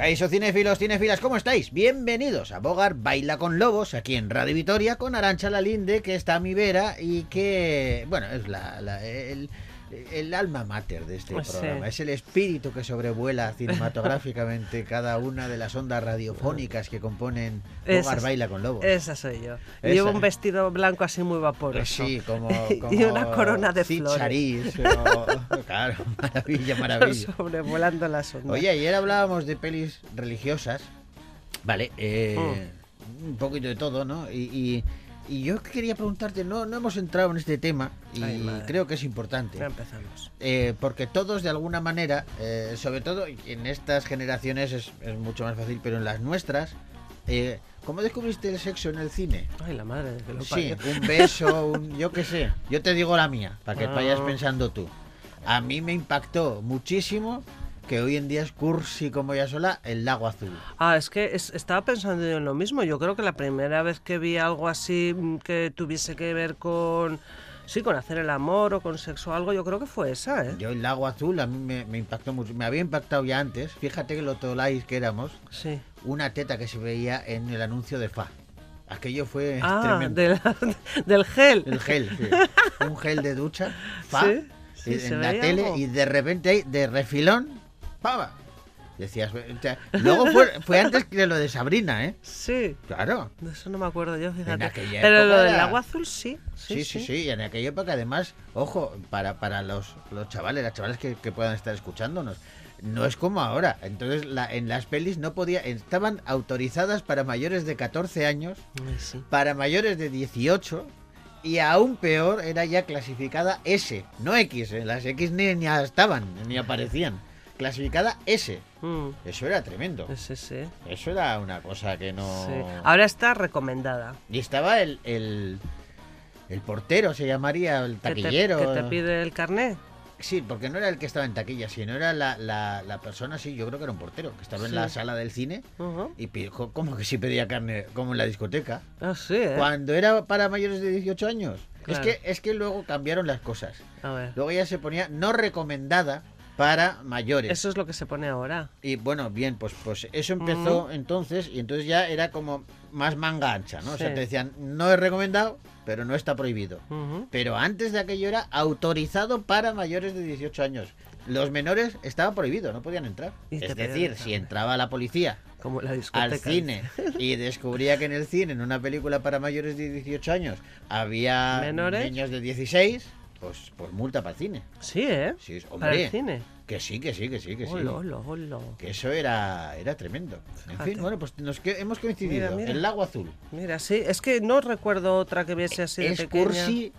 Caíso cinéfilos, cinéfilas, ¿cómo estáis? Bienvenidos a Bogar Baila con Lobos, aquí en Radio Vitoria, con Arancha Lalinde, que está a mi vera y que, bueno, es la, la- el, el alma mater de este Sí. programa. Es el espíritu que sobrevuela cinematográficamente cada una de las ondas radiofónicas que componen Bogar Baila con Lobos. Esa soy yo. Esa. Llevo un vestido blanco así muy vaporoso. Sí, como, Y una corona de flores. O- claro, maravilla, maravilla. Sobrevolando las ondas. Oye, ayer hablábamos de pelis religiosas, vale, eh, un poquito de todo, ¿no? Y, y- y yo quería preguntarte, no, no hemos entrado en este tema y Ay, creo que es importante. Ya empezamos. Eh, porque todos de alguna manera, eh, sobre todo en estas generaciones es, es mucho más fácil, pero en las nuestras, eh, ¿cómo descubriste el sexo en el cine? Ay, la madre que lo Sí, parió. un beso, un, yo qué sé. Yo te digo la mía, para que Ah. vayas pensando tú. A mí me impactó muchísimo que hoy en día es cursi como ya sola el lago azul. Ah, es que es- estaba pensando yo en lo mismo. Yo creo que la primera vez que vi algo así mm, que tuviese que ver con. Sí, con hacer el amor o con sexo o algo, yo creo que fue esa, ¿eh? Yo el lago azul a mí me, me impactó mucho. Me había impactado ya antes. Fíjate que lo tolais que éramos. Sí. Una teta que se veía en el anuncio de Fa. Aquello fue Ah, tremendo. del, del gel. El gel, sí. Un gel de ducha. Fa. Sí, sí, en la tele algo. y de repente ahí, de refilón, ¡pava! Decías, o sea, luego fue, fue antes que lo de Sabrina, ¿eh? Sí. Claro. De eso no me acuerdo yo, fíjate. Pero lo del agua azul sí. Sí, sí, sí, Y en aquella época, además, ojo, para, para los, los chavales, las chavales que, que puedan estar escuchándonos, no es como ahora. Entonces, la, en las pelis no podía, estaban autorizadas para mayores de 14 años, sí. para mayores de 18 y aún peor era ya clasificada S, no X, ¿eh? las X ni, ni estaban, ni aparecían. Clasificada S. Mm, Eso era tremendo. sí, sí. Eso era una cosa que no... sí. Ahora está recomendada. Y estaba el, el, el portero, se llamaría, el ¿Que te- taquillero. ¿Que te, pide el carnet? Sí, porque no era el que estaba en taquilla, sino era la, la, la persona, sí, yo creo que era un portero, que estaba en la sala del cine y como que sí pedía carne, como en la discoteca. Ah, sí, ¿eh? Cuando era para mayores de 18 años. Claro. Es, que, es que luego cambiaron las cosas. A ver. Luego ya se ponía no recomendada para mayores. Eso es lo que se pone ahora. Y bueno, bien, pues, pues eso empezó entonces y entonces ya era como más manga ancha, ¿no? O sea, Sí. te decían, no es recomendado, pero no está prohibido. Pero antes de aquello era autorizado para mayores de 18 años. Los menores estaba prohibido, no podían entrar. Es decir, si entraba la policía Como la discoteca. al cine y descubría que en el cine, en una película para mayores de 18 años, había ¿Menores? niños de 16, pues, pues multa para el cine. Sí, ¿eh? Sí, Para hombre, el cine. que sí, que sí, que sí, que sí. Hola. Que eso era, era tremendo. En Fíjate. fin, bueno, pues nos que- hemos coincidido. Mira, mira. El lago azul. Mira, sí, es que no recuerdo otra que viese así de es pequeña. cursi.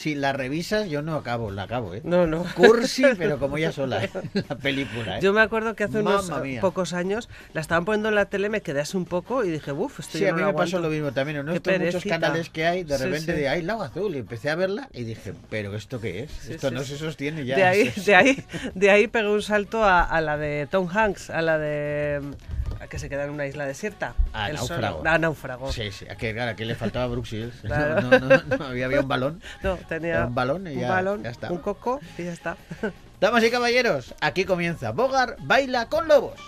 Si la revisas, yo no acabo, la acabo, ¿eh? No, no. Cursi, pero como ella sola, ¿eh? la película, ¿eh? Yo me acuerdo que hace unos Mamma mía. pocos años la estaban poniendo en la tele, me quedé así un poco y dije, uff, esto Sí, a mí me pasó aguanto". lo mismo también. En estos muchos canales que hay, de repente de ¡ay, Lago Azul! Y empecé a verla y dije, ¿pero esto qué es? Esto no se sostiene ya. De ahí, de ahí, de ahí pegué un salto a, a la de Tom Hanks, a la de a que se queda en una isla desierta. A El sol- Náufrago. A náufrago. Sí, sí, a que, claro, aquí le faltaba Bruxelles. Claro. No, no, no, no, había, había un balón. No, tenía Era un balón y un ya- balón, ya está. un coco y ya está. Damas y caballeros, aquí comienza Bogar Baila con Lobos.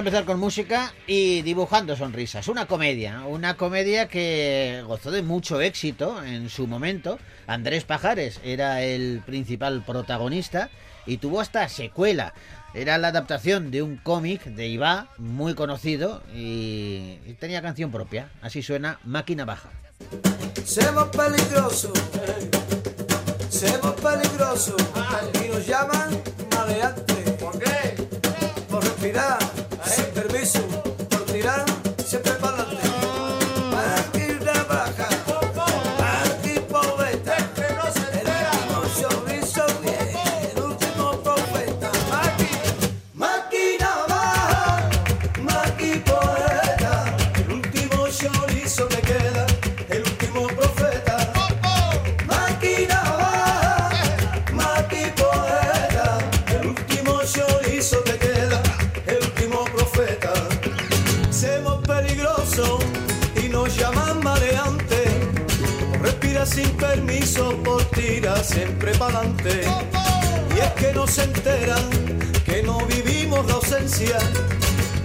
A empezar con música y dibujando sonrisas. Una comedia, una comedia que gozó de mucho éxito en su momento. Andrés Pajares era el principal protagonista y tuvo hasta secuela. Era la adaptación de un cómic de Iba muy conocido y tenía canción propia. Así suena Máquina Baja. Somos peligrosos, somos peligrosos y nos llaman maleantes. ¿Por qué? Por respirar sin siempre. Y es que no se enteran que no vivimos la ausencia.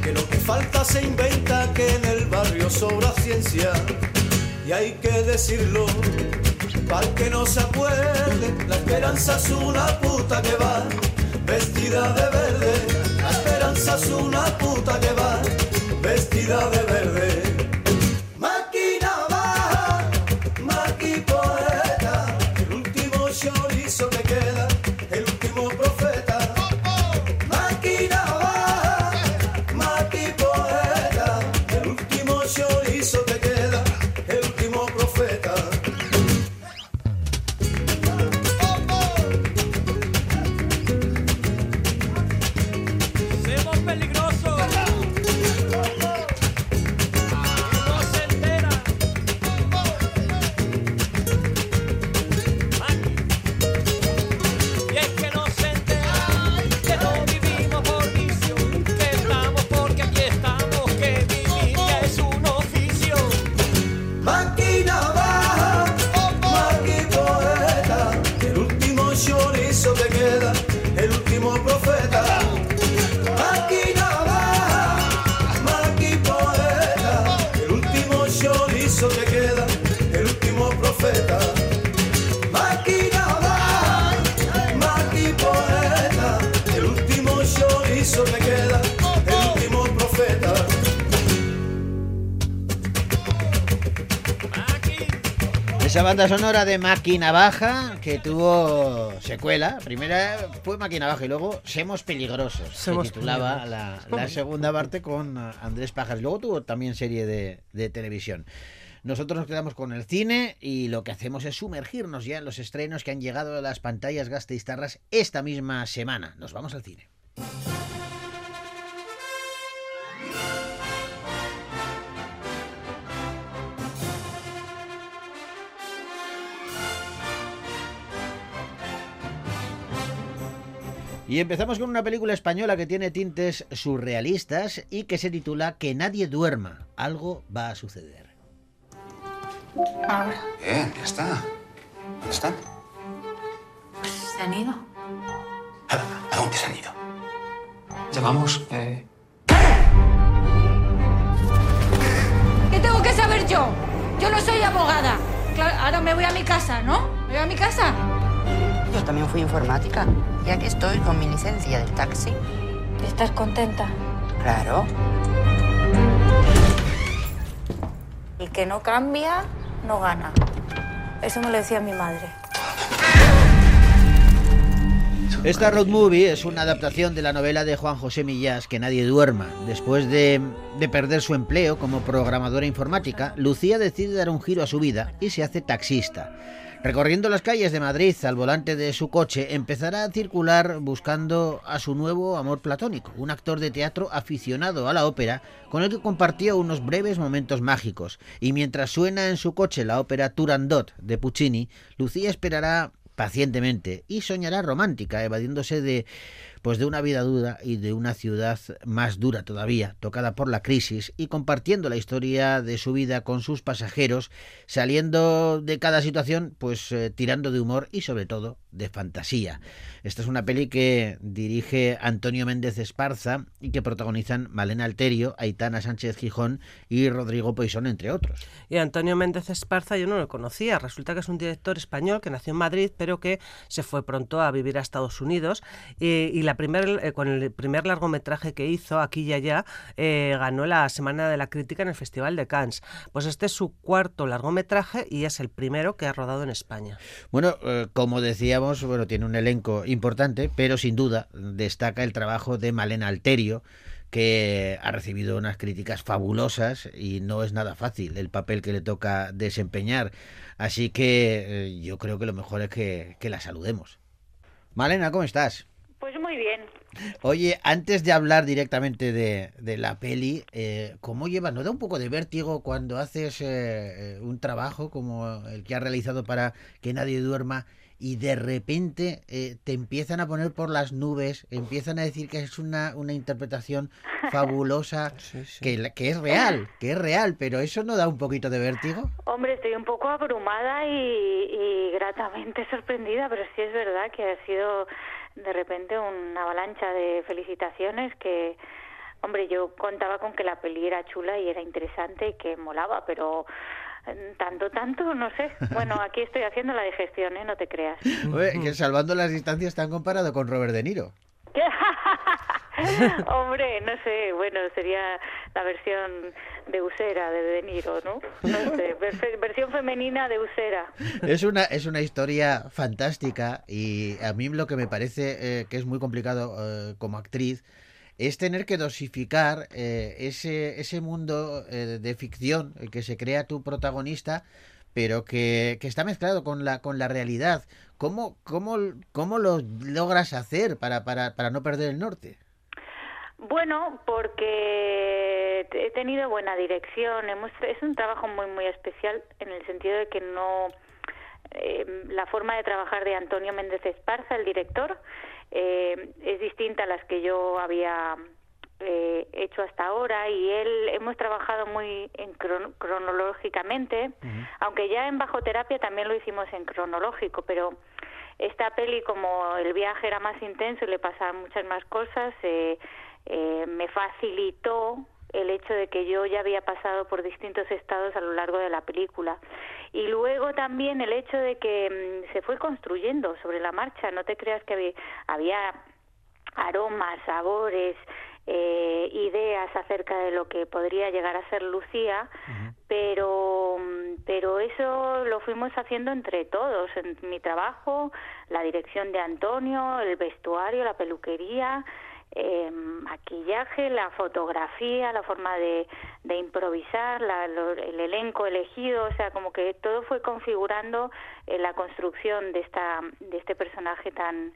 Que lo que falta se inventa, que en el barrio sobra ciencia. Y hay que decirlo, para que no se acuerde, la esperanza es una puta que va vestida de verde. La esperanza es una puta que va vestida de verde. Banda sonora de Máquina Baja que tuvo secuela. Primera fue Máquina Baja y luego Semos Peligrosos. Semos se titulaba Peligrosos. la, la segunda parte con Andrés Pajas. Luego tuvo también serie de, de televisión. Nosotros nos quedamos con el cine y lo que hacemos es sumergirnos ya en los estrenos que han llegado a las pantallas gasteiztarras esta misma semana. Nos vamos al cine. Y empezamos con una película española que tiene tintes surrealistas y que se titula Que nadie duerma, algo va a suceder. Ahora, Bien, ya está. ¿Dónde están? se han ido. ¿A, a dónde se han ido? Llamamos. Eh, ¿Qué tengo que saber yo? Yo no soy abogada. Claro, ahora me voy a mi casa, ¿no? Me voy a mi casa. Yo también fui informática. Y aquí estoy con mi licencia del taxi. ¿Estás contenta? Claro. El que no cambia, no gana. Eso me lo decía mi madre. Esta road movie es una adaptación de la novela de Juan José Millás, Que nadie duerma. Después de, de perder su empleo como programadora informática, Lucía decide dar un giro a su vida y se hace taxista. Recorriendo las calles de Madrid al volante de su coche, empezará a circular buscando a su nuevo amor platónico, un actor de teatro aficionado a la ópera con el que compartió unos breves momentos mágicos. Y mientras suena en su coche la ópera Turandot de Puccini, Lucía esperará pacientemente y soñará romántica, evadiéndose de pues de una vida dura y de una ciudad más dura todavía, tocada por la crisis y compartiendo la historia de su vida con sus pasajeros, saliendo de cada situación, pues eh, tirando de humor y sobre todo de fantasía. Esta es una peli que dirige Antonio Méndez Esparza y que protagonizan Malena Alterio, Aitana Sánchez Gijón y Rodrigo Poisón, entre otros. Y Antonio Méndez Esparza yo no lo conocía. Resulta que es un director español que nació en Madrid, pero que se fue pronto a vivir a Estados Unidos. Y, y la eh, con el primer largometraje que hizo, aquí y allá, eh, ganó la Semana de la Crítica en el Festival de Cannes. Pues este es su cuarto largometraje y es el primero que ha rodado en España. Bueno, eh, como decíamos, bueno, tiene un elenco importante, pero sin duda destaca el trabajo de Malena Alterio, que ha recibido unas críticas fabulosas y no es nada fácil el papel que le toca desempeñar. Así que yo creo que lo mejor es que, que la saludemos. Malena, ¿cómo estás? Pues muy bien. Oye, antes de hablar directamente de, de la peli, eh, ¿cómo llevas? ¿No da un poco de vértigo cuando haces eh, eh, un trabajo como el que has realizado para que nadie duerma y de repente eh, te empiezan a poner por las nubes, empiezan a decir que es una, una interpretación fabulosa, Que, la- que es real, que es real, pero eso no da un poquito de vértigo? Hombre, estoy un poco abrumada y, y gratamente sorprendida, pero sí es verdad que ha sido de repente una avalancha de felicitaciones que, hombre, yo contaba con que la peli era chula y era interesante y que molaba, pero eh, tanto, tanto, no sé. Bueno, aquí estoy haciendo la digestión, ¿eh? No te creas. Oye, que salvando las distancias te han comparado con Robert De Niro. Hombre, no sé, bueno, sería la versión de Usera de De Niro, ¿no? No sé, vers- versión femenina de Usera. Es una, es una historia fantástica y a mí lo que me parece eh, que es muy complicado eh, como actriz es tener que dosificar eh, ese, ese mundo eh, de ficción eh, que se crea tu protagonista, pero que, que está mezclado con la, con la realidad. ¿Cómo, cómo, cómo lo logras hacer para, para, para no perder el norte? Bueno, porque he tenido buena dirección. Hemos, es un trabajo muy, muy especial en el sentido de que no. eh, la forma de trabajar de Antonio Méndez Esparza, el director, eh, es distinta a las que yo había eh, hecho hasta ahora y él hemos trabajado muy en cron- cronológicamente, aunque ya en bajo terapia también lo hicimos en cronológico, pero esta peli como el viaje era más intenso y le pasaban muchas más cosas, eh, eh, me facilitó el hecho de que yo ya había pasado por distintos estados a lo largo de la película. Y luego también el hecho de que mm, se fue construyendo sobre la marcha, no te creas que había, había aromas, sabores, eh, ideas acerca de lo que podría llegar a ser Lucía, pero mm, pero eso lo fuimos haciendo entre todos, en mi trabajo, la dirección de Antonio, el vestuario, la peluquería, eh, maquillaje, la fotografía, la forma de, de improvisar, la- lo- el elenco elegido, o sea, como que todo fue configurando eh, la construcción de esta de este personaje tan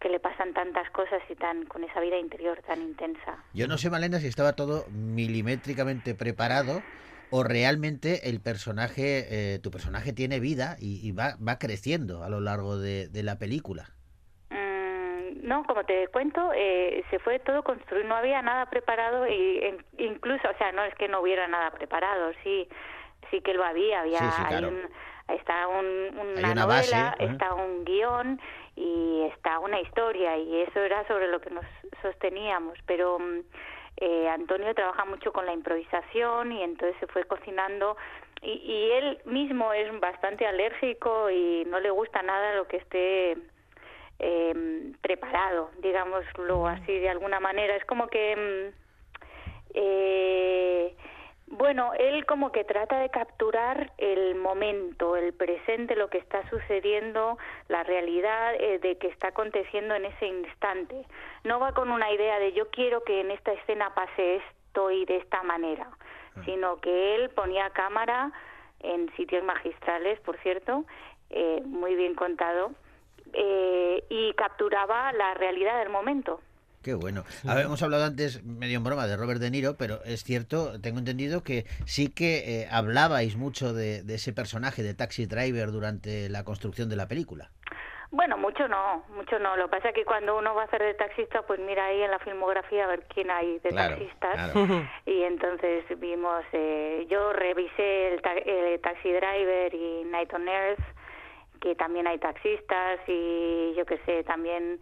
que le pasan tantas cosas y tan con esa vida interior tan intensa. Yo no sé, Malena, si estaba todo milimétricamente preparado o realmente el personaje, eh, tu personaje tiene vida y, y va, va creciendo a lo largo de, de la película. No, como te cuento, eh, se fue todo construido, no había nada preparado y en- incluso, o sea, no es que no hubiera nada preparado, sí, sí que lo había, había Sí, sí, hay claro. un- está un- una, Hay una novela, base, está un guion y está una historia y eso era sobre lo que nos sosteníamos, pero mm, eh, Antonio trabaja mucho con la improvisación y entonces se fue cocinando y, y él mismo es bastante alérgico y no le gusta nada lo que esté eh, preparado, digámoslo así de alguna manera. Es como que, mm, eh, bueno, él como que trata de capturar el momento, el presente, lo que está sucediendo, la realidad eh, de que está aconteciendo en ese instante. No va con una idea de yo quiero que en esta escena pase esto y de esta manera, sino que él ponía cámara en sitios magistrales, por cierto, eh, muy bien contado, eh, y capturaba la realidad del momento. Qué bueno. A ver, hemos hablado antes, medio en broma, de Robert De Niro, pero es cierto, tengo entendido que sí que eh, hablabais mucho de, de ese personaje de Taxi Driver durante la construcción de la película. Bueno, mucho no, mucho no. Lo que pasa es que cuando uno va a hacer de taxista, pues mira ahí en la filmografía a ver quién hay de Claro, taxistas. claro. Y entonces vimos, eh, yo revisé el, ta- el Taxi Driver y Night on Earth, que también hay taxistas y yo qué sé, también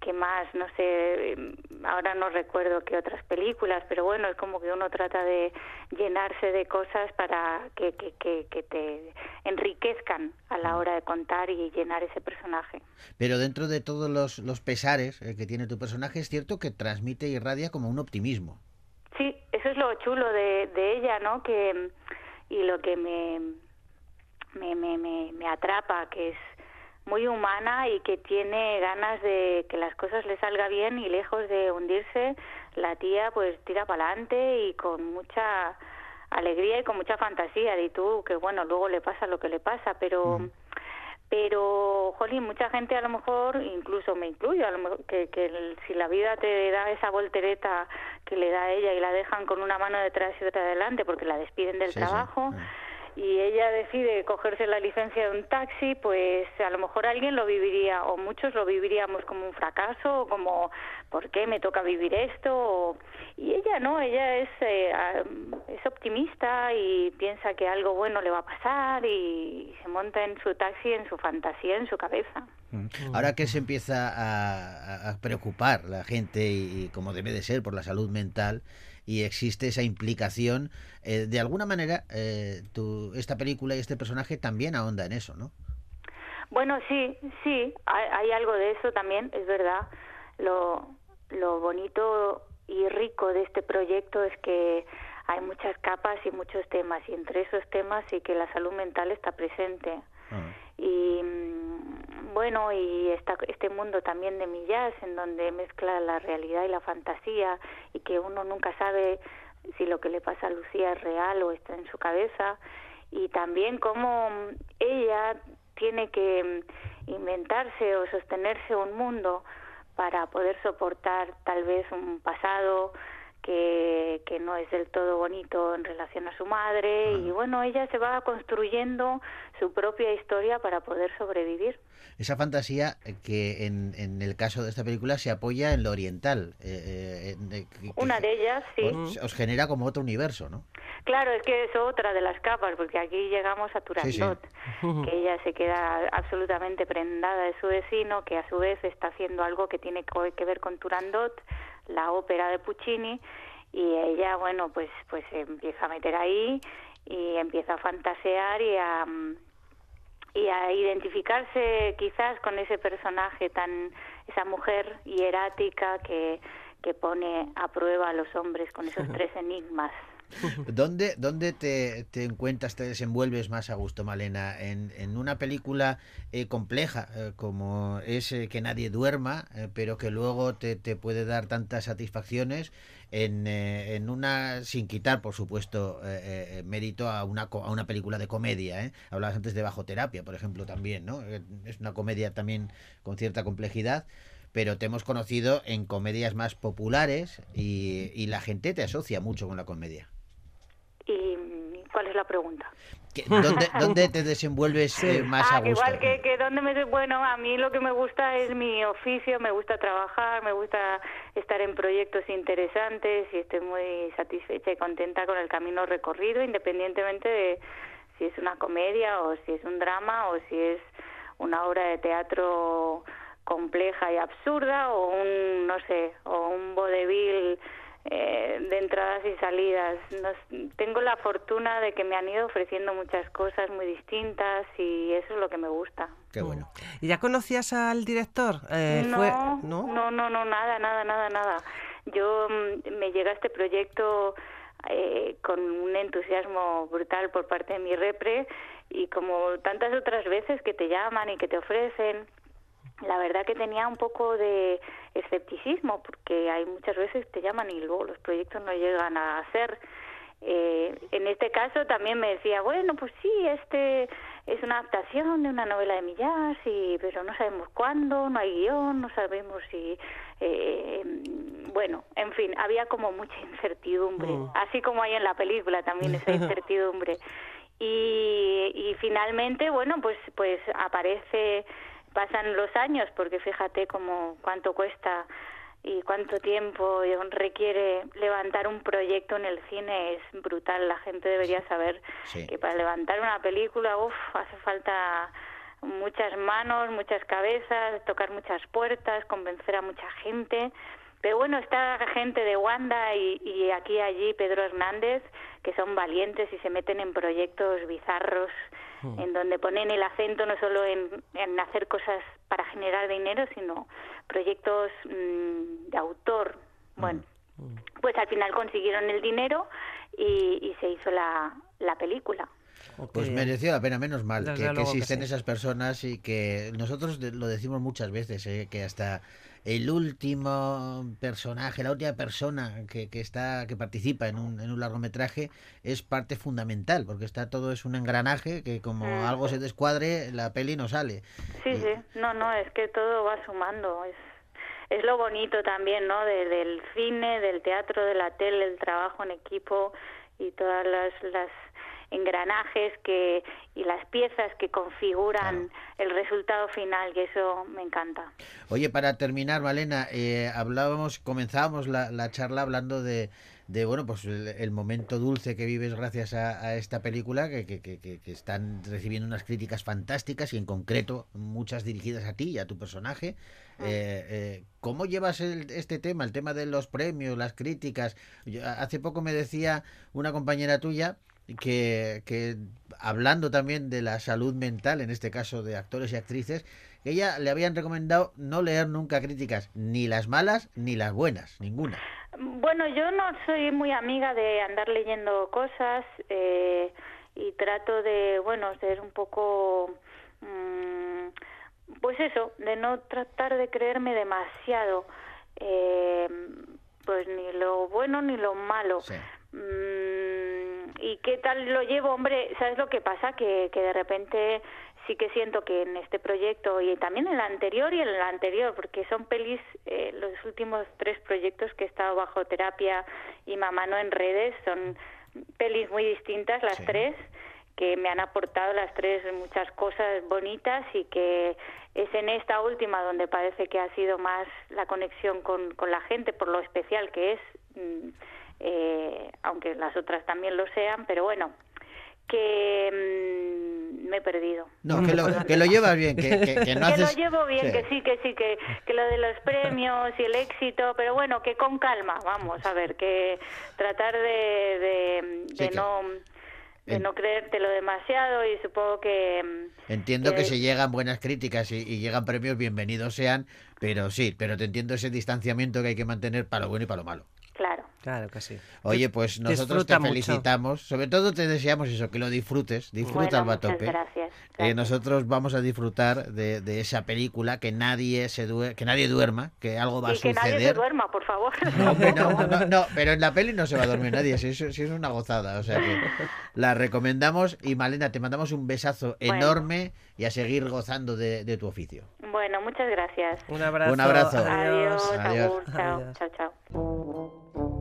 qué más, no sé, eh, ahora no recuerdo qué otras películas, pero bueno, es como que uno trata de llenarse de cosas para que, que, que, que te enriquezcan a la hora de contar y llenar ese personaje. Pero dentro de todos los, los pesares eh, que tiene tu personaje, es cierto que transmite y irradia como un optimismo. Sí, eso es lo chulo de, de ella, ¿no? Que y lo que me me, me, me, me atrapa, que es muy humana y que tiene ganas de que las cosas le salga bien y lejos de hundirse, la tía pues tira para adelante y con mucha alegría y con mucha fantasía. Y tú, que bueno, luego le pasa lo que le pasa, pero pero jolín mucha gente a lo mejor incluso me incluyo a lo mejor, que, que el- si la vida te da esa voltereta que le da a ella y la dejan con una mano detrás y otra delante porque la despiden del Sí, sí. trabajo. Y ella decide cogerse la licencia de un taxi pues a lo mejor alguien lo viviría o muchos lo viviríamos como un fracaso o como ¿por qué me toca vivir esto? O- y ella no ella es eh, es optimista y piensa que algo bueno le va a pasar y se monta en su taxi en su fantasía en su cabeza. Ahora que se empieza a, a- a preocupar la gente y, y como debe de ser por la salud mental y existe esa implicación, eh, de alguna manera eh, tu- esta película y este personaje también ahonda en eso, ¿no? Bueno, sí, sí, hay, hay algo de eso también, es verdad. Lo, lo bonito y rico de este proyecto es que hay muchas capas y muchos temas, y entre esos temas sí que la salud mental está presente. Ah. Y mm, bueno, y este mundo también de millas, en donde mezcla la realidad y la fantasía, y que uno nunca sabe si lo que le pasa a Lucía es real o está en su cabeza, y también cómo ella tiene que inventarse o sostenerse un mundo para poder soportar tal vez un pasado que, que no es del todo bonito en relación a su madre y bueno, ella se va construyendo su propia historia para poder sobrevivir. Esa fantasía eh, que en, en el caso de esta película se apoya en lo oriental. eh, eh, que- que Una de ellas, sí. Os, os genera como otro universo, ¿no? Claro, es que es otra de las capas, porque aquí llegamos a Sí, sí. Turandot, que ella se queda absolutamente prendada de su vecino, que a su vez está haciendo algo que tiene que ver con Turandot, la ópera de Puccini, y ella, bueno, pues, pues se empieza a meter ahí y empieza a fantasear y a, mm, y a identificarse quizás con ese personaje tan, esa mujer hierática que, que pone a prueba a los hombres con esos tres enigmas. ¿Dónde, dónde te, te encuentras, te desenvuelves más a gusto, Malena? ¿En, en una película eh, compleja eh, como es eh, Que nadie duerma, eh, pero que luego te, te puede dar tantas satisfacciones? En, eh, en una, sin quitar, por supuesto, mérito a una, a una película de comedia. Hablabas antes de Bajo Terapia, por ejemplo, también, ¿no? Es una comedia también con cierta complejidad pero te hemos conocido en comedias más populares y, y la gente te asocia mucho con la comedia. ¿Y mm, cuál es la pregunta? ¿Qué- ¿Dónde, dónde te desenvuelves eh, más ah, a gusto? igual que, que donde me... Bueno, a mí lo que me gusta es mi oficio, me gusta trabajar, me gusta estar en proyectos interesantes y estoy muy satisfecha y contenta con el camino recorrido, independientemente de si es una comedia o si es un drama o si es una obra de teatro compleja y absurda o un, no sé, o un vodevil eh, de entradas y salidas. Nos- tengo la fortuna de que me han ido ofreciendo muchas cosas muy distintas y eso es lo que me gusta. Qué bueno. ¿Y ya conocías al director? Eh, no, fue- no, no, no, nada, nada, nada, nada. Yo mm, me llega este proyecto eh, con un entusiasmo brutal por parte de mi repre y como tantas otras veces que te llaman y que te ofrecen, la verdad que tenía un poco de escepticismo porque hay muchas veces te llaman y luego los proyectos no llegan a hacer. Eh, en este caso también me decía, bueno, pues sí, este es una adaptación de una novela de Millás, y, pero no sabemos cuándo, no hay guion, no sabemos si... eh, bueno, en fin, había como mucha incertidumbre, así como hay en la película también esa incertidumbre. Y, y finalmente, bueno, pues, pues aparece pasan los años, porque fíjate cómo cuánto cuesta y cuánto tiempo requiere levantar un proyecto en el cine es brutal. La gente debería saber Sí. que para levantar una película, uff, hace falta muchas manos, muchas cabezas, tocar muchas puertas, convencer a mucha gente. Pero bueno, está gente de Wanda y, y aquí y allí Pedro Hernández, que son valientes y se meten en proyectos bizarros, en donde ponen el acento no solo en, en hacer cosas para generar dinero, sino proyectos mm, de autor. Bueno, pues al final consiguieron el dinero y, y se hizo la, la película. Pues mereció la pena, menos mal, Desde que, que luego que existen sí. esas personas y que nosotros lo decimos muchas veces, ¿eh? que hasta el último personaje, la última persona que, que está que participa en un, en un largometraje es parte fundamental, porque está todo es un engranaje que como Mm. algo se descuadre, la peli no sale. Sí, Y- sí, no, no, es que todo va sumando. Es, es lo bonito también, ¿no? De- del cine, del teatro, de la tele, el trabajo en equipo y todas las, las engranajes que y las piezas que configuran el resultado final, y eso me encanta. Oye, para terminar, Malena, eh, hablábamos, comenzábamos la, la charla hablando de, de bueno, pues el, el momento dulce que vives gracias a, a esta película, que, que, que- que- que están recibiendo unas críticas fantásticas y en concreto muchas dirigidas a ti y a tu personaje. Eh, eh, ¿Cómo llevas el- este tema, el tema de los premios, las críticas? Yo- hace poco me decía una compañera tuya que, que hablando también de la salud mental, en este caso de actores y actrices, que ella le habían recomendado no leer nunca críticas, ni las malas ni las buenas, ninguna. Bueno, yo no soy muy amiga de andar leyendo cosas eh, y trato de, bueno, ser un poco, mm, pues eso, de no tratar de creerme demasiado, eh, pues ni lo bueno ni lo malo. Sí. Mm, ¿Y qué tal lo llevo? Hombre, ¿sabes lo que pasa? Que, que de repente sí que siento que en este proyecto y también en el anterior y en el anterior, porque son pelis, eh, los últimos tres proyectos que he estado bajo terapia y mamá no en redes, son pelis muy distintas las Sí. tres que me han aportado las tres muchas cosas bonitas y que es en esta última donde parece que ha sido más la conexión con, con la gente por lo especial que es, mm, eh, aunque las otras también lo sean, pero bueno, que mm, me he perdido. No, que lo, que lo llevas bien, que, que- que no que lo haces... llevo bien, Sí. que sí, que sí, que, que lo de los premios y el éxito, pero bueno, que con calma, vamos a ver, que tratar de, de, que- no de no creértelo demasiado y supongo que mm, Entiendo que Eh, si llegan buenas críticas y, y llegan premios, bienvenidos sean, pero sí, pero te entiendo ese distanciamiento que hay que mantener para lo bueno y para lo malo. Claro. Que sí. Oye, pues nosotros Disfruta te mucho. felicitamos, sobre todo te deseamos eso, que lo disfrutes, disfruta Bueno, al muchas tope. gracias. Eh, gracias. nosotros vamos a disfrutar de, de esa película, que nadie se due- que nadie duerma, que algo va a y que nadie se suceder. duerma, por favor. No, hombre, no, no, no, pero en la peli no se va a dormir nadie, si es, si es una gozada, o sea que la recomendamos y Malena, te mandamos un besazo Bueno. enorme y a seguir gozando de, de tu oficio. Bueno, muchas gracias. Un abrazo. Un abrazo. Adiós, Adiós. agur, chao, Adiós. chao, chao.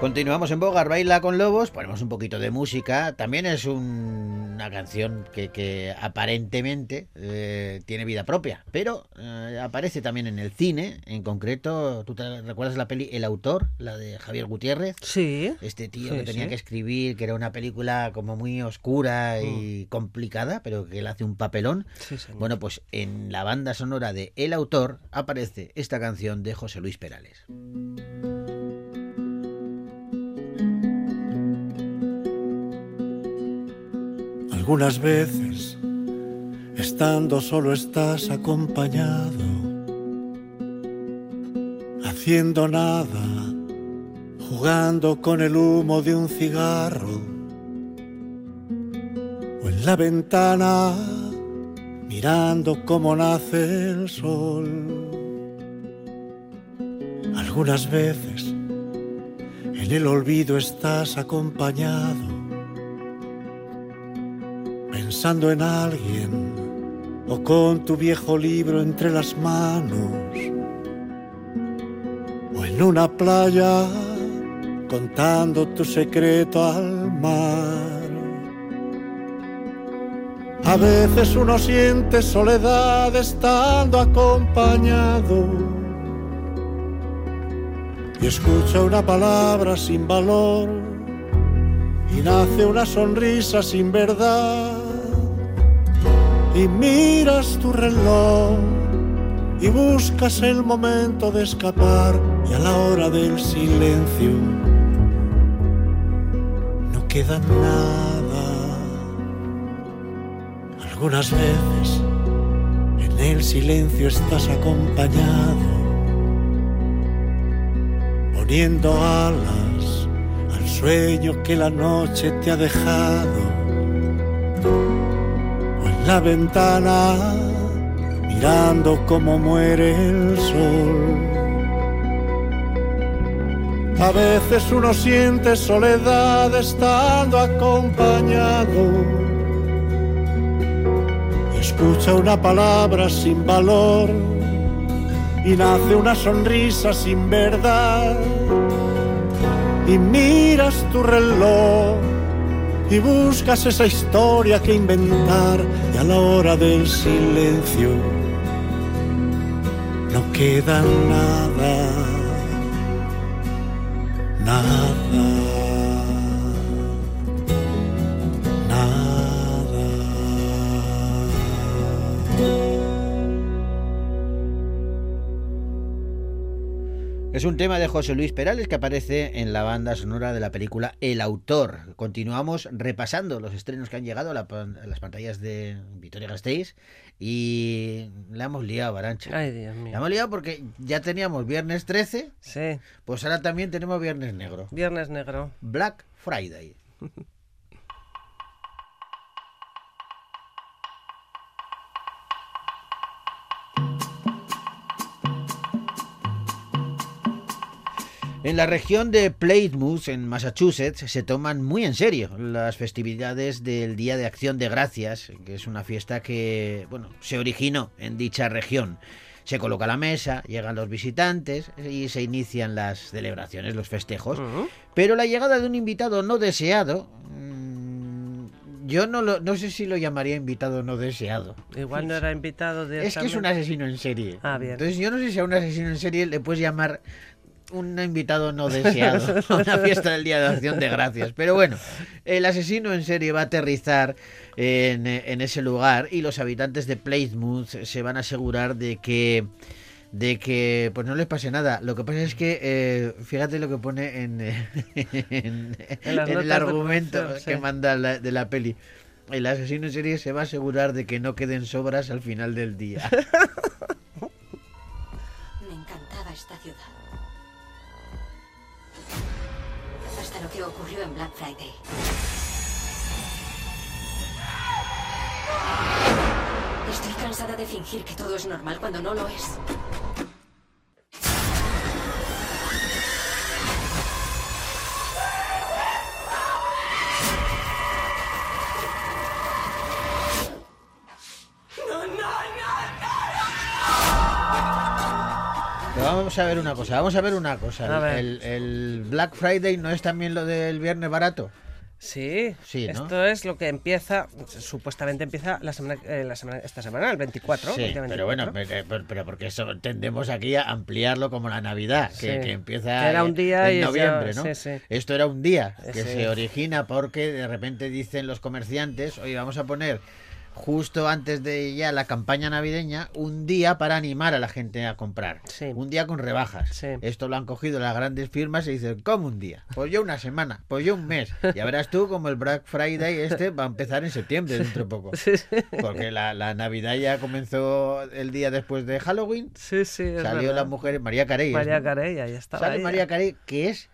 Continuamos en Bogar Baila con Lobos, ponemos un poquito de música. También es un- una canción que, que aparentemente eh, tiene vida propia, pero eh, aparece también en el cine. En concreto, ¿tú te recuerdas la peli El Autor, la de Javier Gutiérrez? Sí. Este tío Sí, que tenía sí. que escribir, que era una película como muy oscura y complicada, pero que él hace un papelón. Sí. Bueno, pues en la banda sonora de El Autor aparece esta canción de José Luis Perales. Algunas veces, estando solo estás acompañado, haciendo nada, jugando con el humo de un cigarro, o en la ventana, mirando cómo nace el sol. Algunas veces, en el olvido estás acompañado pensando en alguien o con tu viejo libro entre las manos o en una playa contando tu secreto al mar. A veces uno siente soledad estando acompañado y escucha una palabra sin valor y nace una sonrisa sin verdad y miras tu reloj y buscas el momento de escapar y a la hora del silencio no queda nada. Algunas veces en el silencio estás acompañado, poniendo alas al sueño que la noche te ha dejado. La ventana mirando cómo muere el sol. A veces uno siente soledad estando acompañado. Escucha una palabra sin valor y nace una sonrisa sin verdad. Y miras tu reloj y buscas esa historia que inventar y a la hora del silencio no queda nada, nada, Es un tema de José Luis Perales que aparece en la banda sonora de la película El Autor. Continuamos repasando los estrenos que han llegado a, la las pantallas de Vitoria Gasteiz y la hemos liado, Arancha. Ay, Dios La mío. hemos liado porque ya teníamos viernes 13, Sí, pues ahora también tenemos viernes negro. Viernes Negro. Black Friday. En la región de Plymouth, en Massachusetts, se toman muy en serio las festividades del Día de Acción de Gracias, que es una fiesta que, bueno, se originó en dicha región. Se coloca la mesa, llegan los visitantes y se inician las celebraciones, los festejos. Pero la llegada de un invitado no deseado, mm, yo no, lo, no sé si lo llamaría invitado no deseado. Igual no era invitado de Es que es un asesino en serie. Ah, bien. Entonces yo no sé si a un asesino en serie le puedes llamar un invitado no deseado a una fiesta del Día de Acción de Gracias. Pero bueno, el asesino en serie va a aterrizar en, en ese lugar y los habitantes de Plymouth se van a asegurar de que de que pues no les pase nada. Lo que pasa es que eh, fíjate lo que pone en, en, En en el argumento que sí. manda la- de la peli. El asesino en serie se va a asegurar de que no queden sobras al final del día. Me encantaba esta ciudad. Lo que ocurrió en Black Friday. Estoy cansada de fingir que todo es normal cuando no lo es. Vamos a ver una cosa, vamos a ver una cosa. Ver. El, el Black Friday no es también lo del viernes barato. Sí, Sí, ¿no? esto es lo que empieza, supuestamente empieza la semana, eh, la semana, esta semana, el 24. Sí, pero bueno, 24. pero, pero- porque eso tendemos aquí a ampliarlo como la Navidad, que, Sí. que empieza Que era un día en y ya- noviembre, ¿no? sí. Esto era un día que se origina porque de repente dicen los comerciantes, oye, vamos a poner justo antes de ya la campaña navideña un día para animar a la gente a comprar. Sí. Un día con rebajas. Sí. Esto lo han cogido las grandes firmas y dicen, ¿cómo un día? Pues yo una semana, pues yo un mes. Ya verás tú como el Black Friday este va a empezar en septiembre dentro de poco. Sí. Porque la, la Navidad ya comenzó el día después de Halloween. Sí, sí, es Salió verdad. la mujer María Carey. ¿es, María no? Carey, ahí estaba. Sale ella. María Carey, que es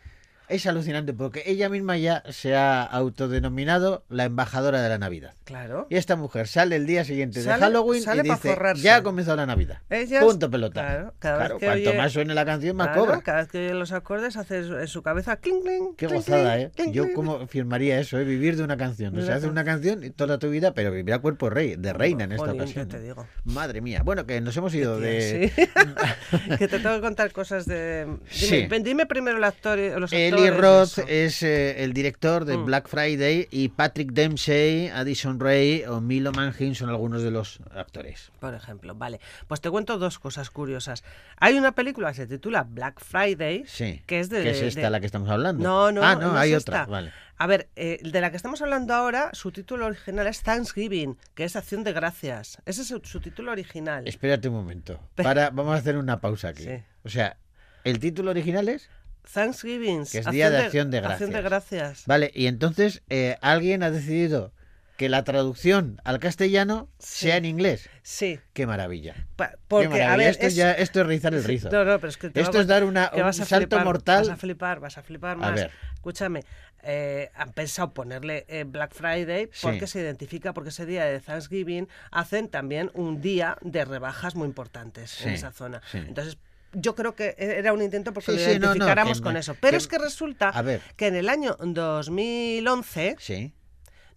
es alucinante porque ella misma ya se ha autodenominado la embajadora de la Navidad. Claro. Y esta mujer sale el día siguiente de Halloween sale y dice, forrarse. ya ha comenzado la Navidad. Ella Punto pelota. Claro, cada vez que cuanto oye- más suene la canción, más Claro, cobra. Cada vez que oye los acordes hace en su cabeza cling, cling. Qué cling, gozada, cling, ¿eh? cling, Yo como firmaría eso, ¿eh? Vivir de una canción. O sea, hace una canción y toda tu vida, pero vivirá cuerpo rey, de reina en esta Jolín, ocasión. ¿qué te digo? Madre mía. Bueno, que nos hemos ido de... sí. que te tengo que contar cosas de... Dime, Sí. dime primero el actor, los actores. Eli Roth es eh, el director de Mm. Black Friday y Patrick Dempsey, Addison Ray o Milo Manheim son algunos de los actores. Por ejemplo, vale. Pues te cuento dos cosas curiosas. Hay una película que se titula Black Friday, Sí. que es de... ¿Qué es esta de- la que estamos hablando? No, no, Ah, no, no hay es otra. esta. Vale. A ver, eh, de la que estamos hablando ahora, su título original es Thanksgiving, que es Acción de Gracias. Ese es su, su título original. Espérate un momento. Para, vamos a hacer una pausa aquí. Sí. O sea, el título original es... Thanksgiving. Que es Día de Acción de Acción de Gracias. Vale, y entonces eh, alguien ha decidido que la traducción al castellano sea en inglés. Sí. Qué maravilla. Pa- Qué porque, maravilla. a ver, esto, es ya, esto es rizar el rizo. No, no, pero es que te Esto a- es dar una, un vas a salto flipar, mortal. Vas a flipar, vas a flipar A más. ver. Escúchame, eh, han pensado ponerle eh, Black Friday Sí. porque se identifica, porque ese día de Thanksgiving hacen también un día de rebajas muy importantes en esa zona. sí. Entonces, yo creo que era un intento porque Sí, lo sí, no, no, identificáramos que con eso. Pero que- es que resulta que en el año 2011... Sí.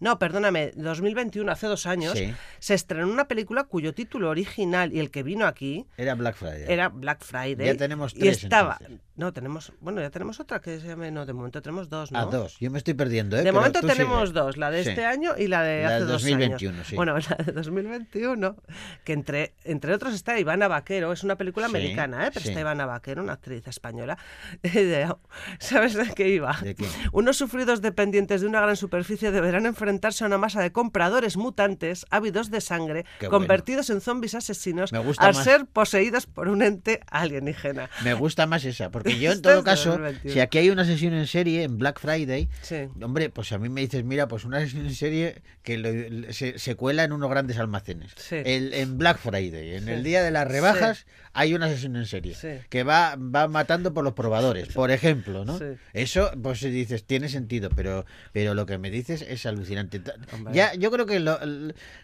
No, perdóname, 2021, hace dos años, Sí. se estrenó una película cuyo título original y el que vino aquí Era Black Friday. era Black Friday. Ya tenemos Y tres, estaba. entonces. No, tenemos. Bueno, ya tenemos otra que se llame. No, de momento tenemos dos, ¿no? A dos. Yo me estoy perdiendo, ¿eh? De Pero momento tenemos sigue. dos, la de Sí. este año y la de La hace dos 2021, años. sí. Bueno, la de 2021, que entre, entre otros está Ivana Vaquero, es una película Sí, americana, ¿eh? pero está Ivana Vaquero, una actriz española. De- ¿Sabes de qué iba? ¿De qué? Unos sufridos dependientes de una gran superficie deberán enfrentarse a una masa de compradores mutantes, ávidos de sangre, Qué bueno. convertidos en zombies asesinos, al más. ser poseídos por un ente alienígena. Me gusta más esa, porque yo en todo caso, 2021. si aquí hay una sesión en serie, en Black Friday, Sí. hombre, pues a mí me dices, mira, pues una sesión en serie que lo- se, se cuela en unos grandes almacenes. Sí. El- en Black Friday, en Sí. el día de las rebajas, hay una sesión en serie que va, va matando por los probadores, por ejemplo, ¿no? Eso, pues si dices, tiene sentido, pero, pero lo que me dices es alucinante. Hombre. Ya, yo creo que lo-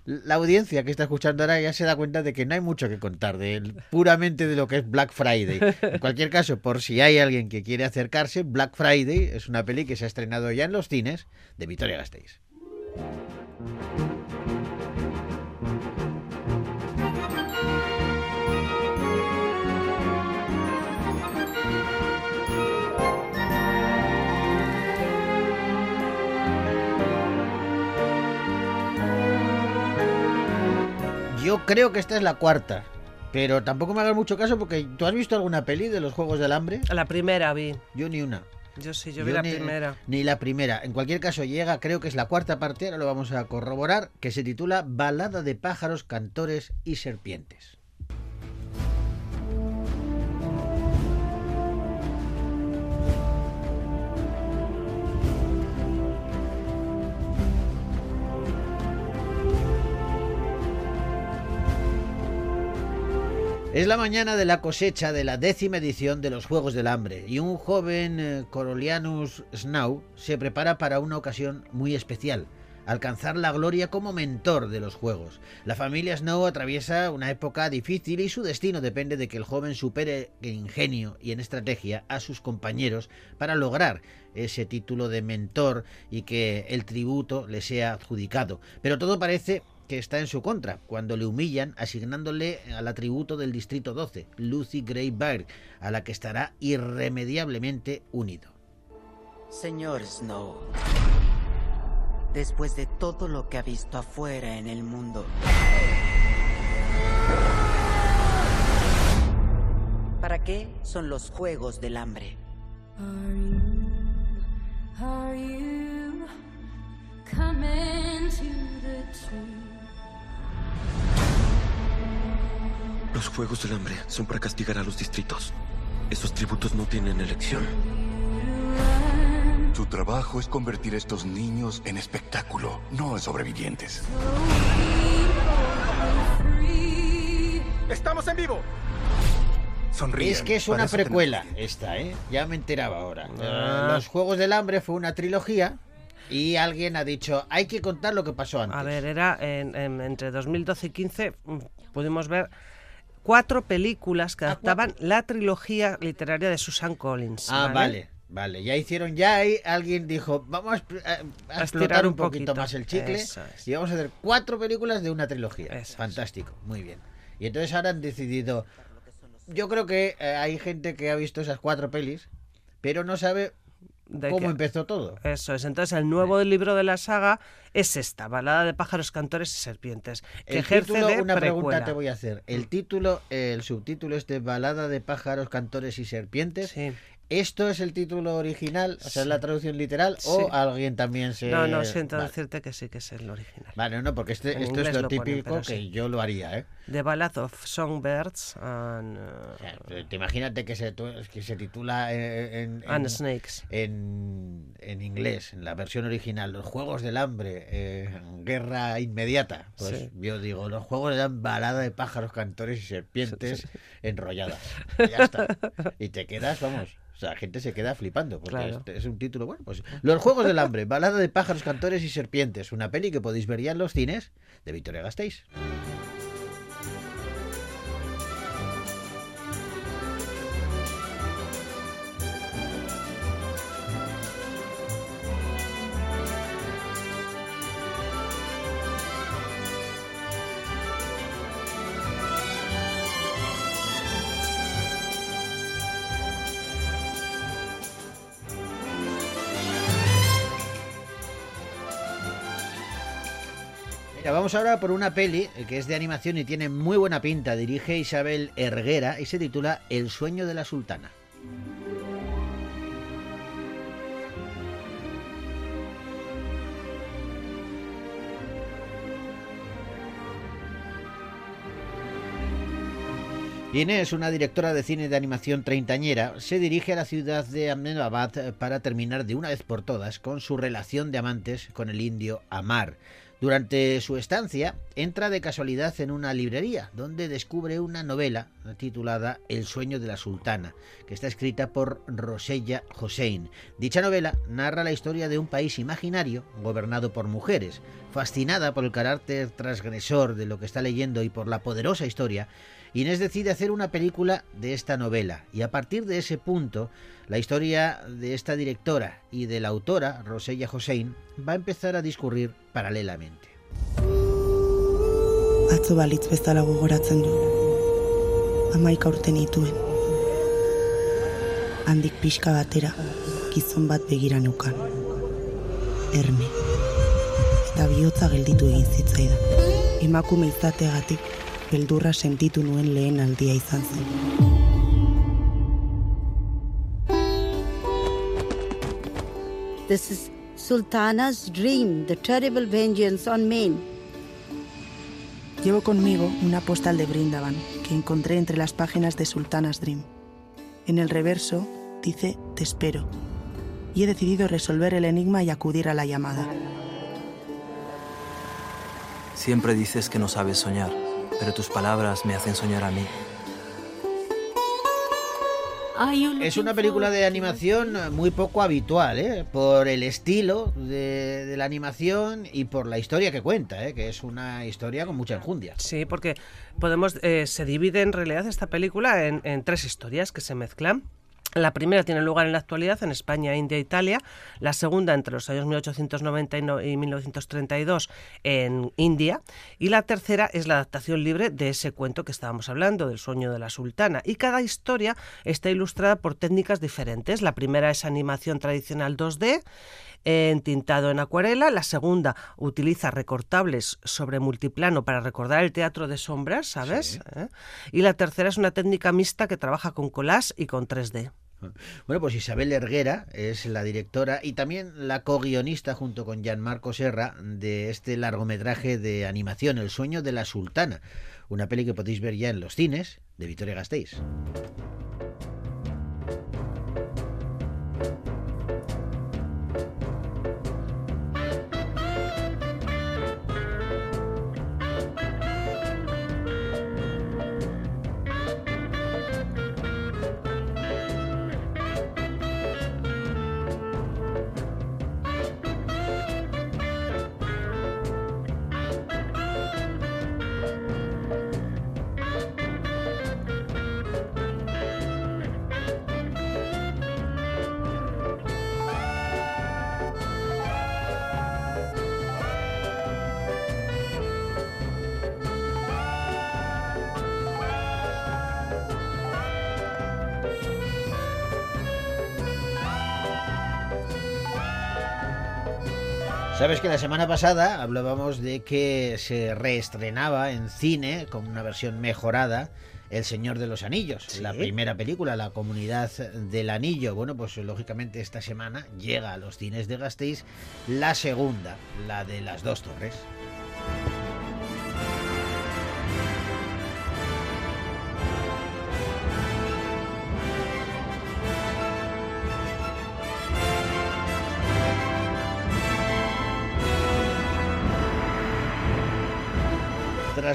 la audiencia que está escuchando ahora ya se da cuenta de que no hay mucho que contar de puramente de lo que es Black Friday. En cualquier caso, por si hay alguien que quiere acercarse, Black Friday es una peli que se ha estrenado ya en los cines de Vitoria Gasteiz. Yo creo que esta es la cuarta, pero tampoco me hagas mucho caso porque ¿tú has visto alguna peli de los Juegos del Hambre? La primera vi. Yo ni una. Yo sí, yo vi la ni, primera. Ni la primera. En cualquier caso, llega, creo que es la cuarta parte, ahora lo vamos a corroborar, que se titula Balada de pájaros, cantores y serpientes. Es la mañana de la cosecha de la décima edición de los Juegos del Hambre y un joven eh, Corolianus Snow se prepara para una ocasión muy especial, alcanzar la gloria como mentor de los Juegos. La familia Snow atraviesa una época difícil y su destino depende de que el joven supere en ingenio y en estrategia a sus compañeros para lograr ese título de mentor y que el tributo le sea adjudicado. Pero todo parece que está en su contra, cuando le humillan asignándole al atributo del Distrito 12, Lucy Greybaird, a la que estará irremediablemente unido. Señor Snow, después de todo lo que ha visto afuera en el mundo, ¿para qué son los Juegos del Hambre? Are you coming to the tree? Los Juegos del Hambre son para castigar a los distritos. Esos tributos no tienen elección. Su trabajo es convertir a estos niños en espectáculo, no en sobrevivientes. ¡Estamos en vivo! Sonrían. Es que es una precuela esta, ¿eh? Ya me enteraba ahora. Eh, Ah. Los Juegos del Hambre fue una trilogía y alguien ha dicho, hay que contar lo que pasó antes. A ver, era en- en- entre 2012 y 15 mm, pudimos ver cuatro películas que adaptaban la trilogía literaria de Susan Collins. Ah, vale. Vale, ya hicieron, ya ahí alguien dijo, vamos a, expl- a- a explotar estirar un poquito poquito. más el chicle Eso es. y vamos a hacer cuatro películas de una trilogía. Fantástico, muy bien. Y entonces ahora han decidido, yo creo que eh, hay gente que ha visto esas cuatro pelis, pero no sabe ¿De cómo empezó todo. Eso es. Entonces, el nuevo libro de la saga es esta, Balada de pájaros, cantores y serpientes, que El ejerce título, de una pregunta te voy a hacer. El título, el subtítulo es de Balada de pájaros, cantores y serpientes. ¿Esto es el título original? O sea, ¿es la traducción literal? ¿O alguien también se...? No, no, siento Vale. decirte que sí que es el original. Vale, no, porque este, En esto es lo típico que sí. yo lo haría, ¿eh? The Ballad of Songbirds and, uh, Eh, Te imagínate que se, que se titula eh, en, en, And Snakes. en, en inglés, en la versión original, Los Juegos del Hambre, eh, Guerra Inmediata. Pues Sí. yo digo, Los Juegos del Hambre, balada de pájaros, cantores y serpientes enrolladas. Ya está. Y te quedas, vamos, o sea, la gente se queda flipando, porque Claro. este es un título, bueno, pues Los Juegos del Hambre, balada de pájaros, cantores y serpientes, una peli que podéis ver ya en los cines de Victoria Gasteiz. Vamos ahora por una peli eh, que es de animación y tiene muy buena pinta. Dirige Isabel Erguera y se titula El sueño de la sultana. Inés, una directora de cine de animación treintañera, se dirige a la ciudad de Ahmedabad eh, para terminar de una vez por todas con su relación de amantes con el indio Amar. Durante su estancia, entra de casualidad en una librería, donde descubre una novela titulada El sueño de la sultana, que está escrita por Rosella Hossein. Dicha novela narra la historia de un país imaginario gobernado por mujeres. Fascinada por el carácter transgresor de lo que está leyendo y por la poderosa historia, Inés decide hacer una película de esta novela y a partir de ese punto la historia de esta directora y de la autora, Rosella Hossein, va a empezar a discurrir paralelamente. Atzo balitz bezala gogoratzen du. Amaika urte nituen. Handik pixka batera, gizon bat begira neukan. Erne. Eta bihotza gelditu egin zitzaidan. Emakume izateagatik, beldurra sentitu nuen lehen aldia izan zen. This is Sultana's dream, the terrible vengeance on Maine. Llevo conmigo una postal de Brindavan que encontré entre las páginas de Sultana's Dream. En el reverso dice Te espero. Y he decidido resolver el enigma y acudir a la llamada. Siempre dices que no sabes soñar, pero tus palabras me hacen soñar a mí. Es una película de animación muy poco habitual, ¿eh? por el estilo de, de la animación y por la historia que cuenta, ¿eh? que es una historia con mucha enjundia. Sí, porque podemos eh, se divide en realidad esta película en, en tres historias que se mezclan. La primera tiene lugar en la actualidad en España, India e Italia. La segunda entre los años 1890 y no- y 1932 en India. Y la tercera es la adaptación libre de ese cuento que estábamos hablando, del sueño de la sultana. Y cada historia está ilustrada por técnicas diferentes. La primera es animación tradicional 2D, entintado en acuarela. La segunda utiliza recortables sobre multiplano para recordar el teatro de sombras, ¿sabes? ¿Eh? Y la tercera es una técnica mixta que trabaja con collage y con 3D. Bueno, pues Isabel Erguera es la directora y también la co-guionista junto con Gianmarco Serra de este largometraje de animación El sueño de la sultana, una peli que podéis ver ya en los cines de Vitoria Gasteiz. Sabes que la semana pasada hablábamos de que se reestrenaba en cine con una versión mejorada El Señor de los Anillos, la primera película, La Comunidad del Anillo. Bueno, pues lógicamente esta semana llega a los cines de Gasteiz la segunda, la de las dos torres.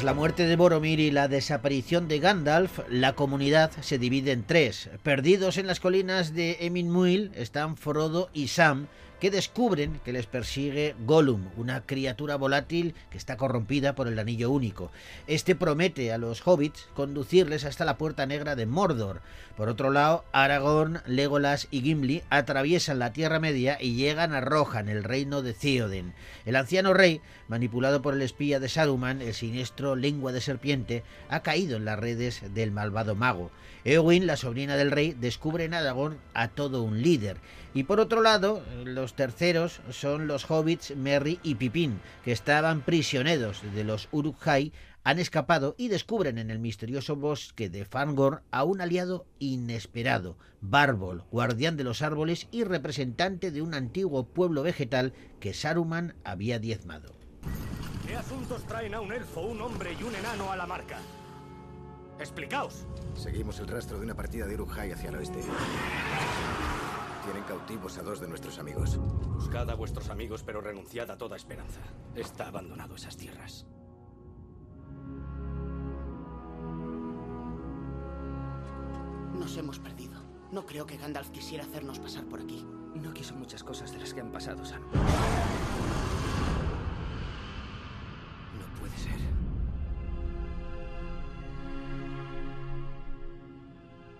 La muerte de Boromir y la desaparición de Gandalf, la comunidad se divide en tres. Perdidos en las colinas de Emin Muil están Frodo y Sam, que descubren que les persigue Gollum, una criatura volátil que está corrompida por el anillo único. Este promete a los hobbits conducirles hasta la puerta negra de Mordor. Por otro lado, Aragorn, Legolas y Gimli atraviesan la Tierra Media y llegan a Rohan, el reino de Theoden. El anciano rey, manipulado por el espía de Saruman, el siniestro lengua de serpiente, ha caído en las redes del malvado mago. Eowyn, la sobrina del rey, descubre en Aragorn a todo un líder. Y por otro lado, los terceros son los hobbits Merry y Pippin, que estaban prisioneros de los Uruk-hai, han escapado y descubren en el misterioso bosque de Fangorn a un aliado inesperado, Bárbol, guardián de los árboles y representante de un antiguo pueblo vegetal que Saruman había diezmado. ¿Qué asuntos traen a un elfo, un hombre y un enano a la marca? Explicaos. Seguimos el rastro de una partida de Uruk-hai hacia el oeste. Tienen cautivos a dos de nuestros amigos. Buscad a vuestros amigos, pero renunciad a toda esperanza. Está abandonado esas tierras. Nos hemos perdido. No creo que Gandalf quisiera hacernos pasar por aquí. No quiso muchas cosas de las que han pasado, Sam. No puede ser.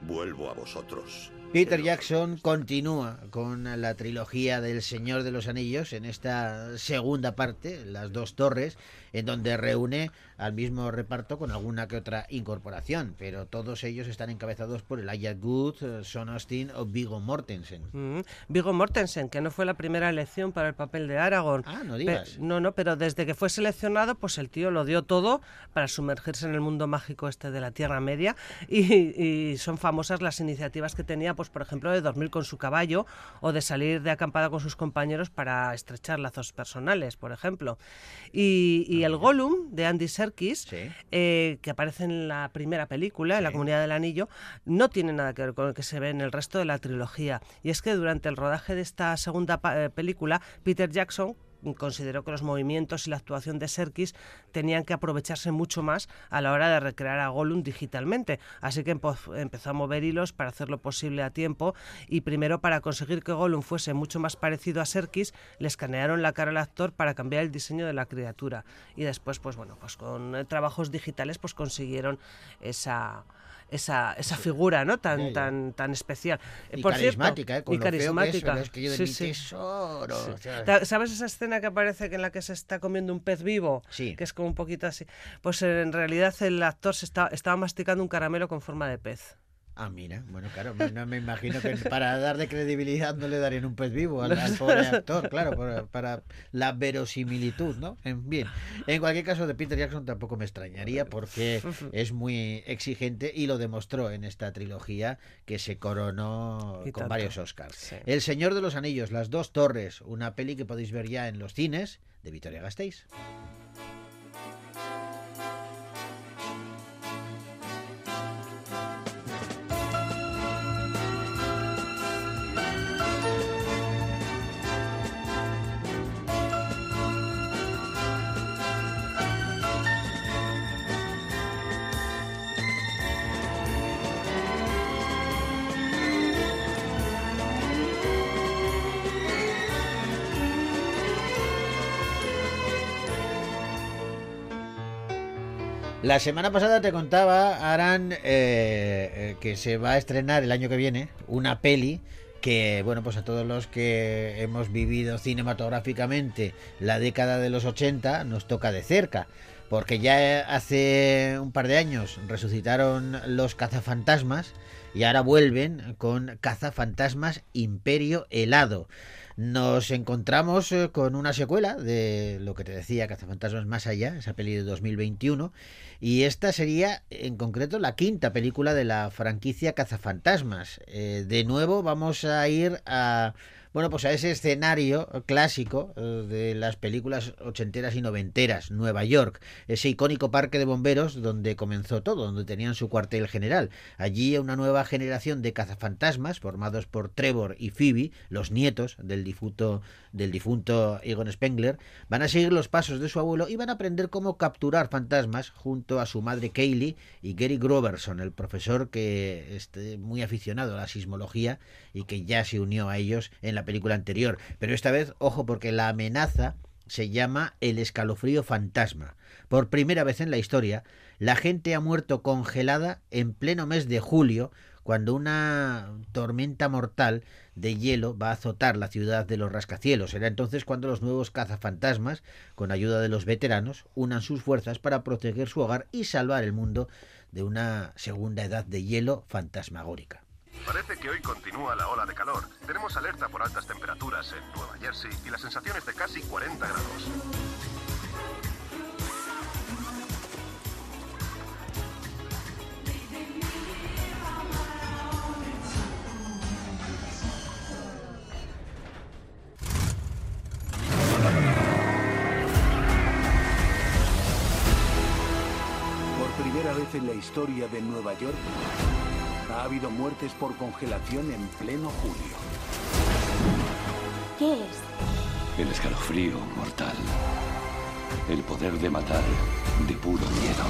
Vuelvo a vosotros. Peter Jackson continúa con la trilogía del Señor de los Anillos en esta segunda parte, Las dos torres, en donde reúne al mismo reparto con alguna que otra incorporación, pero todos ellos están encabezados por Elijah Good, Sean Austin o Viggo Mortensen. Mm, Viggo Mortensen, que no fue la primera elección para el papel de Aragorn. Ah, no digas. Pe- no, no, pero desde que fue seleccionado, pues el tío lo dio todo para sumergirse en el mundo mágico este de la Tierra Media y, y son famosas las iniciativas que tenía, pues por ejemplo, de dormir con su caballo o de salir de acampada con sus compañeros para estrechar lazos personales, por ejemplo. Y, y el Gollum de Andy Serkis, eh, que aparece en la primera película, en la Comunidad del Anillo, no tiene nada que ver con el que se ve en el resto de la trilogía. Y es que durante el rodaje de esta segunda eh, película, Peter Jackson consideró que los movimientos y la actuación de Serkis tenían que aprovecharse mucho más a la hora de recrear a Gollum digitalmente. Así que empezó a mover hilos para hacerlo posible a tiempo y primero para conseguir que Gollum fuese mucho más parecido a Serkis, le escanearon la cara al actor para cambiar el diseño de la criatura. Y después, pues bueno, pues con eh, trabajos digitales pues consiguieron esa... Esa, esa figura no tan tan tan especial Y Por cierto, carismática, ¿eh? Con y lo feo que es, carismática pero es que yo de Sí, mi tesoro, Sí. o sea, Ta- ¿Sabes esa escena que aparece que en la que se está comiendo un pez vivo? Sí. Que es como un poquito así. Pues eh, en realidad el actor se está, estaba masticando un caramelo con forma de pez. Ah, mira, bueno, claro, me- no me imagino que para darle credibilidad no le darían un pez vivo al, al pobre actor, claro, para, para la verosimilitud, ¿no? En, bien, en cualquier caso de Peter Jackson tampoco me extrañaría porque es muy exigente y lo demostró en esta trilogía que se coronó con tanto. varios Oscars. Sí. El Señor de los Anillos, Las Dos Torres, una peli que podéis ver ya en los cines de Vitoria Gasteiz. La semana pasada te contaba, Aran, eh, eh, que se va a estrenar el año que viene una peli que, bueno, pues a todos los que hemos vivido cinematográficamente la década de los 80 nos toca de cerca. Porque ya hace un par de años resucitaron los cazafantasmas y ahora vuelven con cazafantasmas Imperio Helado. Nos encontramos eh, con una secuela de lo que te decía, Cazafantasmas Más Allá, esa peli de 2021, y esta sería en concreto la quinta película de la franquicia Cazafantasmas. Eh, de nuevo vamos a ir a bueno, pues a ese escenario clásico eh, de las películas ochenteras y noventeras, Nueva York, ese icónico parque de bomberos donde comenzó todo, donde tenían su cuartel general. Allí una nueva generación de cazafantasmas, formados por Trevor y Phoebe, los nietos del difunto, del difunto Egon Spengler, van a seguir los pasos de su abuelo y van a aprender cómo capturar fantasmas junto a su madre Kaylee y Gary Groverson, el profesor que es muy aficionado a la sismología y que ya se unió a ellos en la película anterior. Pero esta vez, ojo, porque la amenaza se llama el escalofrío fantasma. Por primera vez en la historia, la gente ha muerto congelada en pleno mes de julio, cuando una tormenta mortal de hielo va a azotar la ciudad de los rascacielos. Será entonces cuando los nuevos cazafantasmas, con ayuda de los veteranos, unan sus fuerzas para proteger su hogar y salvar el mundo de una segunda edad de hielo fantasmagórica. Parece que hoy continúa la ola de calor. Tenemos alerta por altas temperaturas en Nueva Jersey y las sensaciones de casi 40 grados. Vez en la historia de Nueva York, ha habido muertes por congelación en pleno julio. ¿Qué es? El escalofrío mortal. El poder de matar de puro miedo.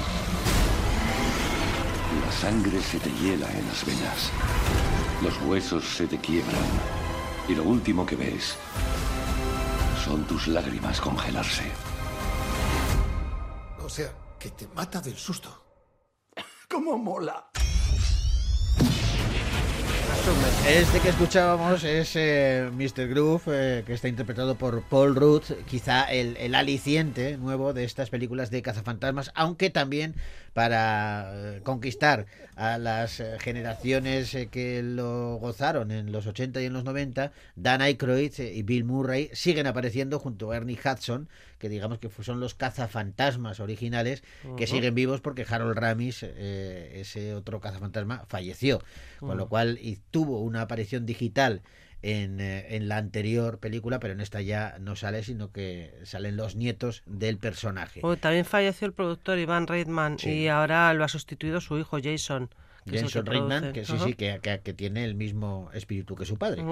La sangre se te hiela en las venas. Los huesos se te quiebran. Y lo último que ves son tus lágrimas congelarse. O sea, que te mata del susto. ¡Cómo mola! Este que escuchábamos es eh, Mr. Groove, eh, que está interpretado por Paul Rudd, quizá el, el, aliciente nuevo de estas películas de cazafantasmas, aunque también para eh, conquistar a las eh, generaciones que lo gozaron en los 80 y en los 90, Dan Aykroyd y Bill Murray siguen apareciendo junto a Ernie Hudson, que digamos que son los cazafantasmas originales, que siguen vivos porque Harold Ramis, eh, ese otro cazafantasma, falleció, con lo cual y tuvo una aparición digital en, eh, en la anterior película, pero en esta ya no sale, sino que salen los nietos del personaje. Oh, también falleció el productor Iván Reitman Sí. y ahora lo ha sustituido su hijo Jason. Que Jenson que sí, sí, que, que- que tiene el mismo espíritu que su padre.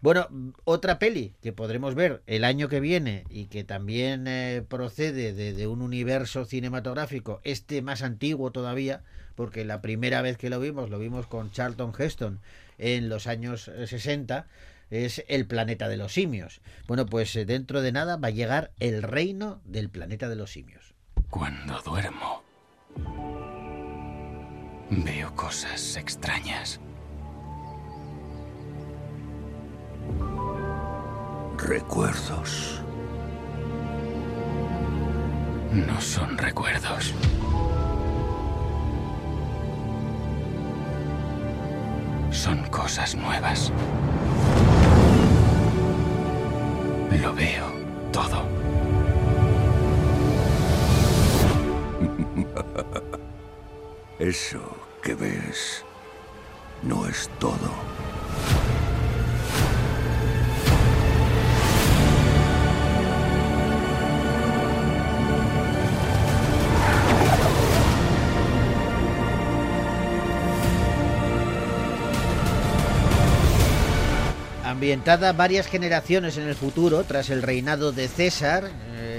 Bueno, otra peli que podremos ver el año que viene y que también eh, procede de, de un universo cinematográfico, este más antiguo todavía, porque la primera vez que lo vimos, lo vimos con Charlton Heston en los años eh, 60, es El planeta de los simios. Bueno, pues eh, dentro de nada va a llegar El reino del planeta de los simios. Cuando duermo, veo cosas extrañas. Recuerdos. No son recuerdos. Son cosas nuevas. Lo veo todo. Eso que ves no es todo. Ambientada varias generaciones en el futuro, tras el reinado de César,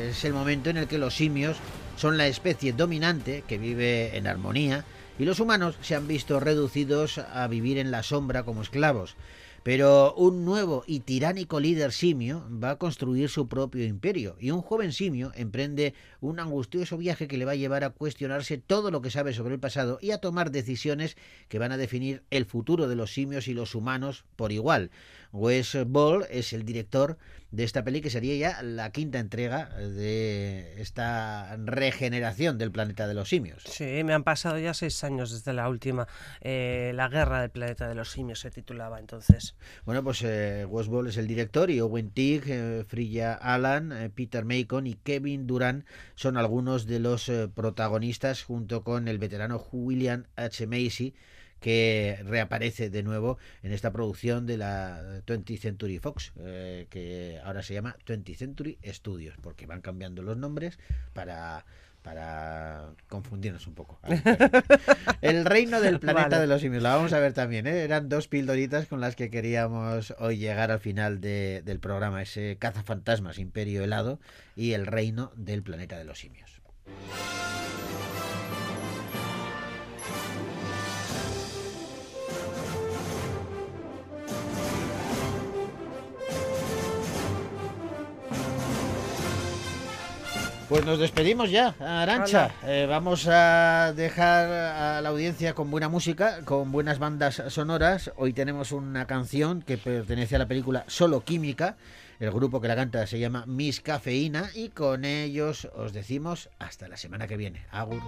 es el momento en el que los simios son la especie dominante que vive en armonía y los humanos se han visto reducidos a vivir en la sombra como esclavos. Pero un nuevo y tiránico líder simio va a construir su propio imperio y un joven simio emprende un angustioso viaje que le va a llevar a cuestionarse todo lo que sabe sobre el pasado y a tomar decisiones que van a definir el futuro de los simios y los humanos por igual. Wes Ball es el director de esta peli que sería ya la quinta entrega de esta regeneración del planeta de los simios. Sí, me han pasado ya seis años desde la última. eh, la guerra del planeta de los simios se titulaba entonces. Bueno, pues eh, Westworld es el director y Owen Teague, eh, Frilla Allen, eh, Peter Macon y Kevin Durant son algunos de los protagonistas junto con el veterano William H. Macy que reaparece de nuevo en esta producción de la 20th Century Fox, eh, que ahora se llama 20th Century Studios, porque van cambiando los nombres para para confundirnos un poco. El reino del planeta Vale. de los simios, la vamos a ver también. ¿eh? Eran dos pildoritas con las que queríamos hoy llegar al final de- del programa, ese cazafantasmas, imperio helado y el reino del planeta de los simios. Pues nos despedimos ya, Arancha. Eh, vamos a dejar a la audiencia con buena música, con buenas bandas sonoras. Hoy tenemos una canción que pertenece a la película Solo Química. El grupo que la canta se llama Miss Cafeína y con ellos os decimos hasta la semana que viene. Agur.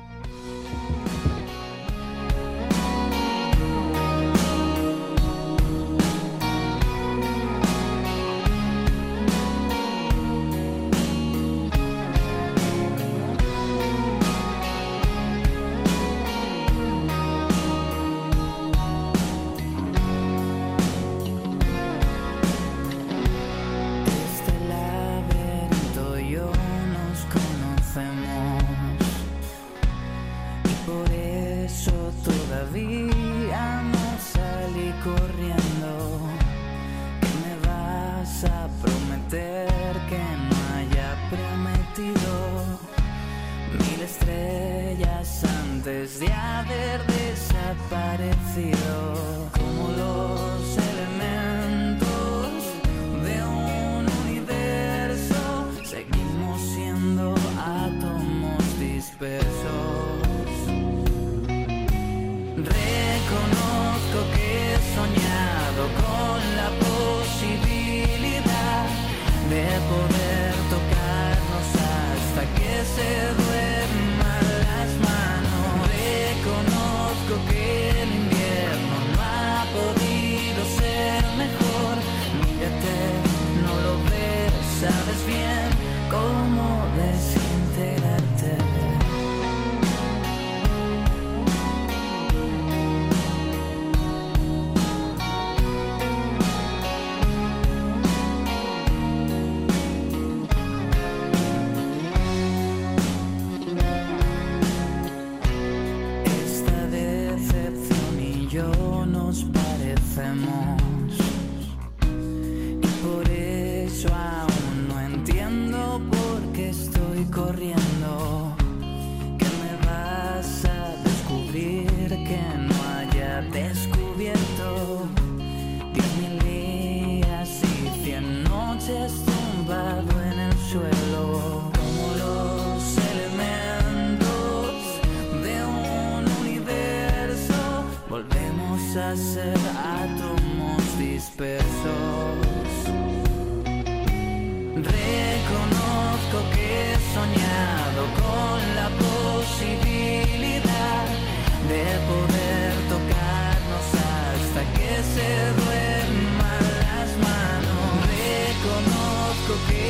Que